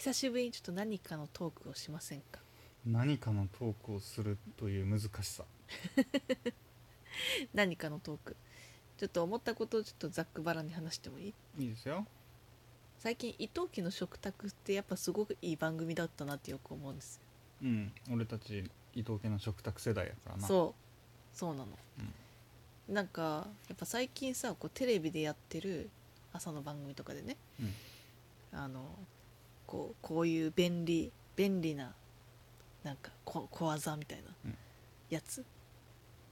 久しぶりにちょっと何かのトークをしませんか？何かのトークをするという難しさ。何かのトーク。ちょっと思ったことをちょっとざっくばらんに話してもいい？いいですよ。最近伊藤家の食卓ってやっぱすごくいい番組だったなってよく思うんです。ようん。俺たち伊藤家の食卓世代やからな。そう。そうなの、なんかやっぱ最近さこうテレビでやってる朝の番組とかでね。うん。あのこうこういう便利便利ななんかこ小技みたいなうん。やつ、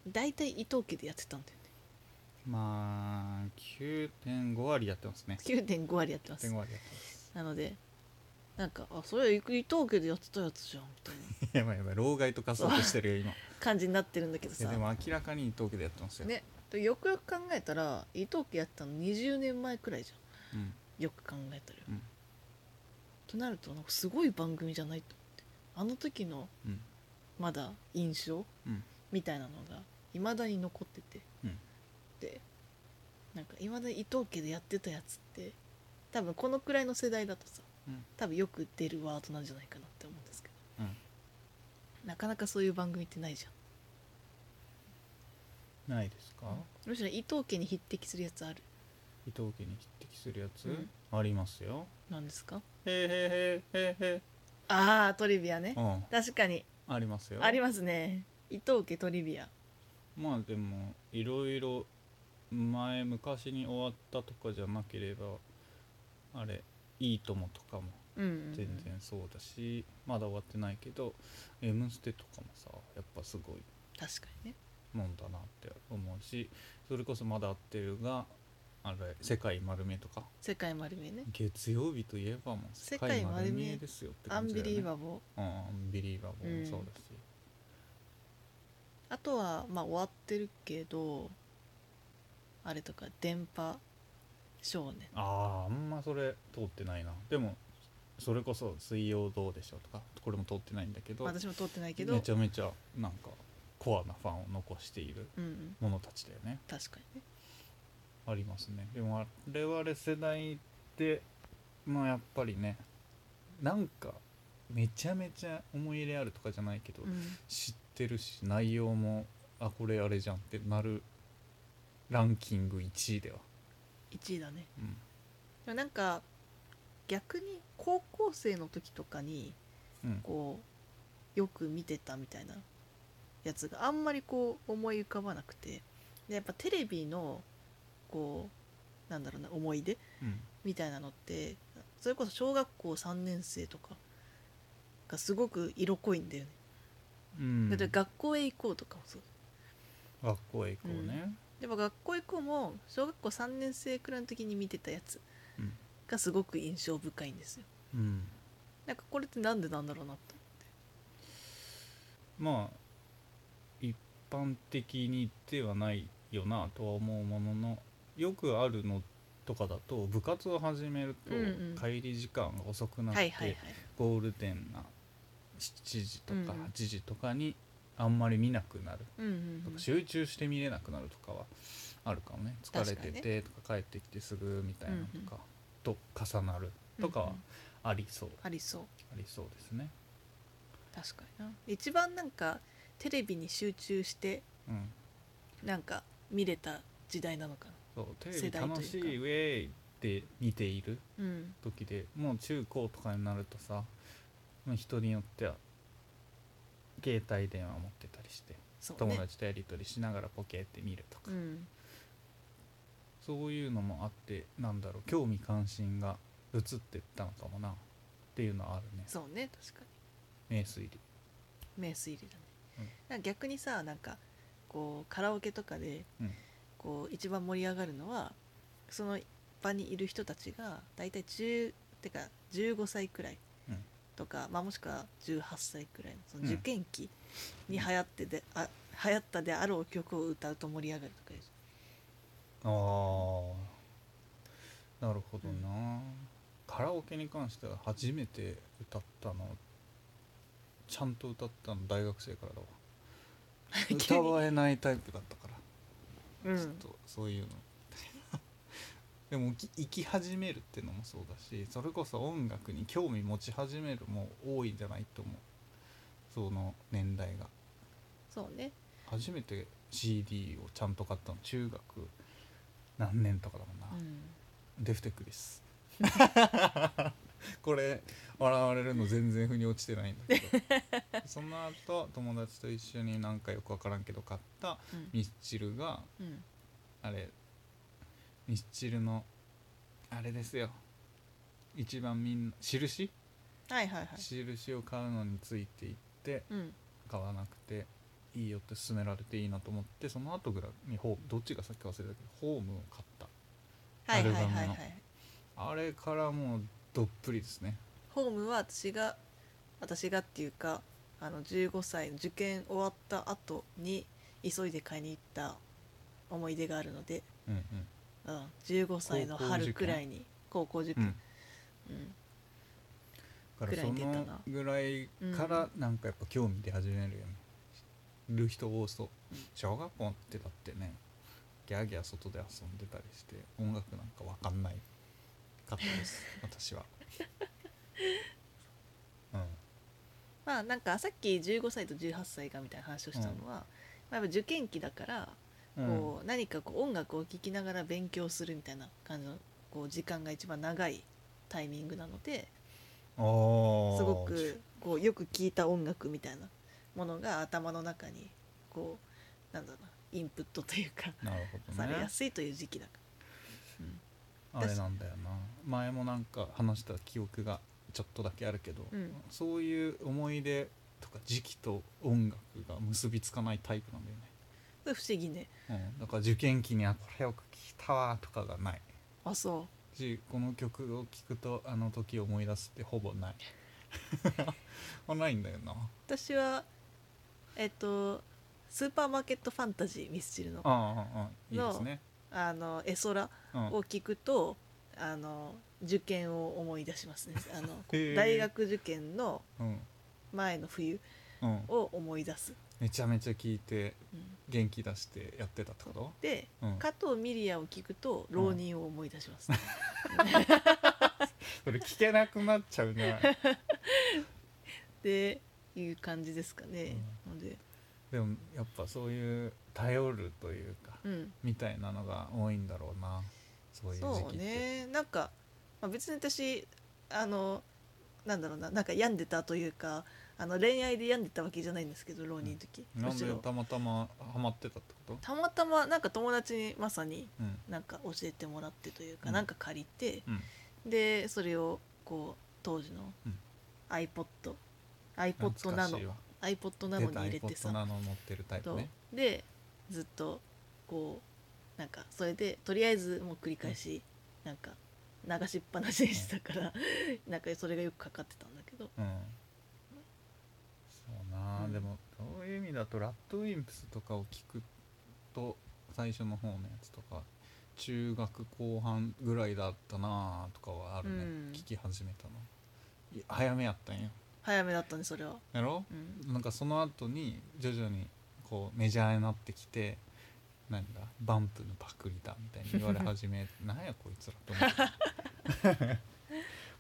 大体伊藤家でやってたんだよね。まあ9.5割やってますね。9.5割やってます。9.5割やってます。なのでなんかあそれ伊藤家でやってたやつじゃんみたいな。やばいやばい老害と化そうとしてるよ 今。い感じになってるんだけどさ。やでも明らかに伊藤家でやってますよ、ねでよくよく考えたら伊藤家やってたの20年前くらいじゃうんん。よく考えたら、うんとなるとなんかすごい番組じゃないと思って。あの時のうん。まだ印象うん。みたいなのがいまだに残ってて、うん。でなんかいまだに伊藤家でやってたやつって多分このくらいの世代だとさうん。多分よく出るワードなんじゃないかなって思うんですけど。うん。なかなかそういう番組ってないじゃないですか、んむしろ伊藤家に匹敵するやつある。伊藤家に匹敵するやつ、うん。ありますよ。なんですか？へーへーへーへーへああトリビアね。ーうん。確かに。ありますよ。ありますね。伊藤家トリビア。まあでもいろいろ前昔に終わったとかじゃなければあれ「いいとも」とかもうんうんうん。全然そうだし、まだ終わってないけど「M ステ」とかもさやっぱすごい確かにね。もんだなって思うしそれこそまだ合ってるがあれ「世界丸見え」とか？世界丸見えね。月曜日といえばもう世界丸見えですよってアンビ感じだよね。リーバボー。うんアンビリーバボーもそうだし、あとはまあ終わってるけどあれとか電波少年。あああんまそれ通ってないな。でもそれこそ「水曜どうでしょう」とかこれも通ってないんだけど私も通ってないけどめちゃめちゃなんかコアなファンを残しているうんうん。ものたちだよね。確かにねありますね。でも我々世代でまあやっぱりねなんかめちゃめちゃ思い入れあるとかじゃないけど、うん。知ってるし内容もあこれあれじゃんってなるランキング1位では、1位だね。うん。でもなんか逆に高校生の時とかにうん。こうよく見てたみたいなやつがあんまりこう思い浮かばなくて。でやっぱテレビのこうなんだろうな思い出？うん。みたいなのってそれこそ小学校3年生とかがすごく色濃いんだよね、うん。だって学校へ行こうとかもそう。学校へ行こうね、でも学校へ行こうも小学校3年生くらいの時に見てたやつうん。がすごく印象深いんですよ。うん。なんかこれってなんでなんだろうなとまあ一般的にではないよなとは思うもののよくあるのとかだと部活を始めると帰り時間が遅くなって、ゴールデンな7時とかうんうん。8時とかにあんまり見なくなる。とか集中して見れなくなるとかはあるかもね。疲れててとか帰ってきてすぐみたいなのとかと重なるとかはありそう。ありそう。ありそうですね。確かにな。一番なんかテレビに集中してうん。なんか見れた時代なのかなそうテレ世ビ楽しいウェイって見ているうん。時でもう中高とかになるとさまあ人によっては携帯電話持ってたりしてね。友達とやり取りしながらポケって見るとか、うん。そういうのもあってなんだろう興味関心が移ってったのかもなっていうのはあるね。そうね確か名推理。に名推理だね、うん。逆にさなんかこうカラオケとかでうんこう一番盛り上がるのはその場にいる人たちが大体10てか15歳くらいうん。とか、まあ、もしくは18歳くらいのそのうん受験期に流行ってで、あ流行ったであろう曲を歌うと盛り上がるとかいう。ああなるほどな、カラオケに関しては初めて歌ったのちゃんと歌ったの大学生からだわ。歌わえないタイプだったから、うん。ちょっとそういうの。でもき生き始めるっていうのもそうだしそれこそ音楽に興味持ち始めるも多いんじゃないと思う。その年代が。そうね。初めて CD をちゃんと買ったの中学何年とかだもんな、うん。デフテックです これ笑われるの全然腑に落ちてないんだけどその後友達と一緒になんかよく分からんけど買ったうん。ミスチルがうん。あれミスチルのあれですよ。一番みんな印？はいはいはい。印を買うのについていってうん。買わなくていいよって勧められていいなと思ってその後ぐらいにホームどっちがさっき忘れたけどホームを買った。はいはいはいアルバムの。はいあれからもうどっぷりですね。ホームは私が私がっていうかあの15歳の受験終わった後に急いで買いに行った思い出があるので、うんうん、15歳の春くらいに高校受うんうん。験、うん。だからそのぐらいからなんかやっぱ興味出始めるよね、る人多そう。小学校ってだってねギャーギャー外で遊んでたりして音楽なんかわかんないかったです 私は。うんまあなんかさっき15歳と18歳がみたいな話をしたのは、まあ、やっぱ受験期だからこう、何かこう音楽を聴きながら勉強するみたいな感じのこう時間が一番長いタイミングなのですごくこうよく聴いた音楽みたいなものが頭の中にこうなんだろうなインプットというかなるほどされねやすいという時期だから、あれなんだよな。前もなんか話した記憶がちょっとだけあるけど、うん。そういう思い出とか時期と音楽が結びつかないタイプなんだよね、不思議ね。うん、だから受験期にあこれよく聞いたわとかがない。あそう。しこの曲を聴くとあの時を思い出すってほぼない。あないんだよな。私はえっとスーパーマーケットファンタジーミスチルのああああいいですね。あの絵空うん。を聞くとあの受験を思い出しますね。あの 大学受験のうん。前の冬うん。を思い出す、めちゃめちゃ聴いてうん。元気出してやってたってこと？で、うん。加藤ミリアを聞くと浪人を思い出します、それ聞けなくなっちゃうんじゃない っていう感じですかね、ので。でもやっぱそういう頼るというかうん。みたいなのが多いんだろうなそういう時期って。ね。なんか、まあ、別に私あのなんだろうななんか病んでたというかあの恋愛で病んでたわけじゃないんですけど浪人の時、なん。でむしろ。たまたまハマってたってこと？たまたまなんか友達にまさにうん。なんか教えてもらってというか、うん。なんか借りてうん。でそれをこう当時のうん。iPod、iPod ナノ懐かしいわ。iPod ナノに入れてさ。iPod ナノ持ってるタイプとねでずっとこうなんかそれでとりあえずもう繰り返しなんか流しっぱなしにしてたからなんかそれがよくかかってたんだけど。うん。そうなあ、うん。でもそういう意味だとラッドウィンプスとかを聞くと最初の方のやつとか中学後半ぐらいだったなあとかはあるね、うん。聞き始めたの。い早めやったんよ。早めだったねそれは、やろ？うん、なんかその後に徐々にこうメジャーになってきてなんだバンプのパクリだみたいに言われ始め なんやこいつらと思って。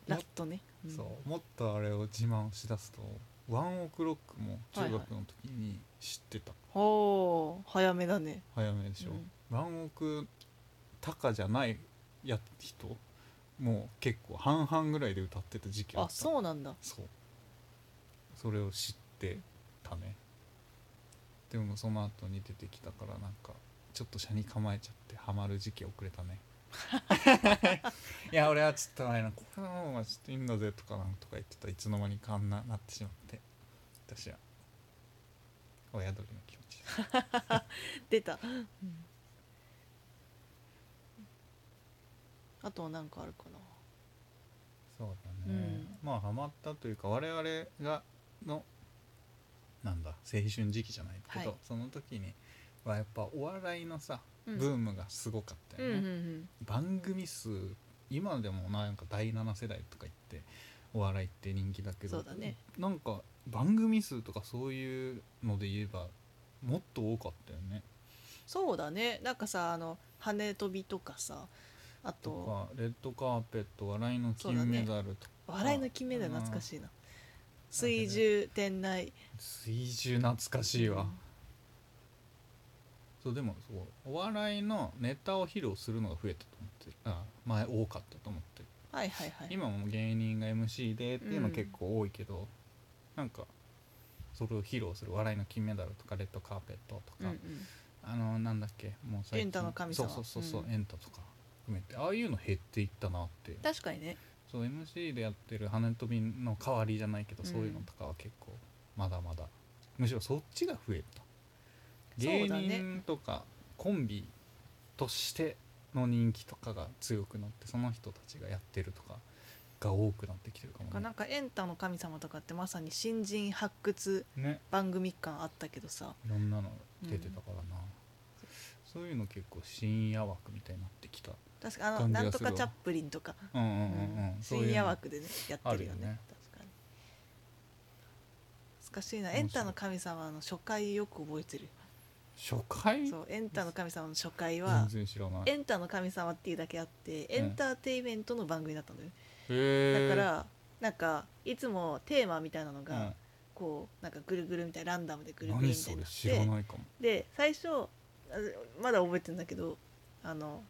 ラットね、うん。そうもっとあれを自慢しだすとワンオクロックも中学の時に知ってた、ほう早めだね。早めでしょ、うん。ワンオクタカじゃないや人もう結構半々ぐらいで歌ってた時期ああった。そうなんだ。そう。それを知ってたね。でもその後に出てきたからなんかちょっと車に構えちゃってハマる時期遅れたね。いや俺はちょっとあれなこれの方がちょっといいんだぜとかなんとか言ってたらいつの間にかあんななってしまって私は。親鳥の気持ち。出た、あとは何かあるかな。そうだね、まあハマったというか我々がのなんだ青春時期じゃないけど、はい。その時にはやっぱお笑いのさうん。ブームがすごかったうんよね、うんうん番組数今でもなんか第7世代とか言ってお笑いって人気だけどそうだね。なんか番組数とかそういうので言えばもっと多かったよね。そうだね。なんかさあの羽飛びとかさあとレッドカーペット笑いの金メダルとか、笑いの金メダル懐かしいな。あ水中店内。水中懐かしいわ、うんそうでもそうお笑いのネタを披露するのが増えたと思ってるあ前多かったと思って。るはいはいはい。今も芸人が MC でっていうのうん結構多いけど、なんかそれを披露する笑いの金メダルとかレッドカーペットとか、うんうん。あのなんだっけもう最近。エンタの神様。そうそうそうそう、うん。エンタとか含めて。ああいうの減っていったなって確かにね。そう MC でやってる羽飛びの代わりじゃないけど、うん。そういうのとかは結構まだまだ。むしろそっちが増えた芸人とかコンビとしての人気とかが強くなってその人たちがやってるとかが多くなってきてるかもね。なんかエンタの神様とかってまさに新人発掘ね。番組感あったけどさ。いろんなの出てたからな、そういうの結構深夜枠みたいになってきた確かあのなんとかチャップリンとか、うんうんうんうん、深夜枠でねやってるよね。確かに。難しいな。エンタの神様の初回よく覚えてる初回？そうエンタの神様の初回は全然知らない。エンタの神様っていうだけあってエンターテインメントの番組だったんだよ。ね、へえだからなんかいつもテーマみたいなのが、うん。こうなんかぐるぐるみたいなランダムでぐるぐるみたいにな知らないかも。で最初あまだ覚えてるんだけどあの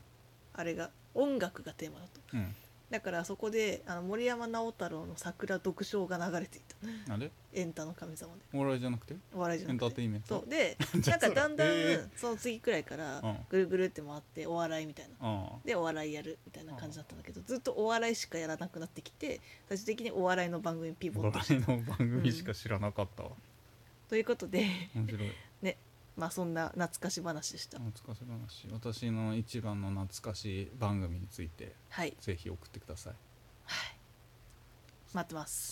あれが音楽がテーマだとうんだからそこであの森山直太朗の「桜読書」が流れていた。あれ？エンタの神様で。お笑いじゃなくて？お笑いじゃエンターなくてテインメント？そう。で なんかだんだんその次くらいからうん。ぐるぐるって回ってお笑いみたいな。あでお笑いやるみたいな感じだったんだけどずっとお笑いしかやらなくなってきて最終的にお笑いの番組ピあボットお笑いの番組しか知らなかったわ、ということで面白いまあそんな懐かし話でした。懐かし話。私の一番の懐かしい番組についてはい。ぜひ送ってください。待ってます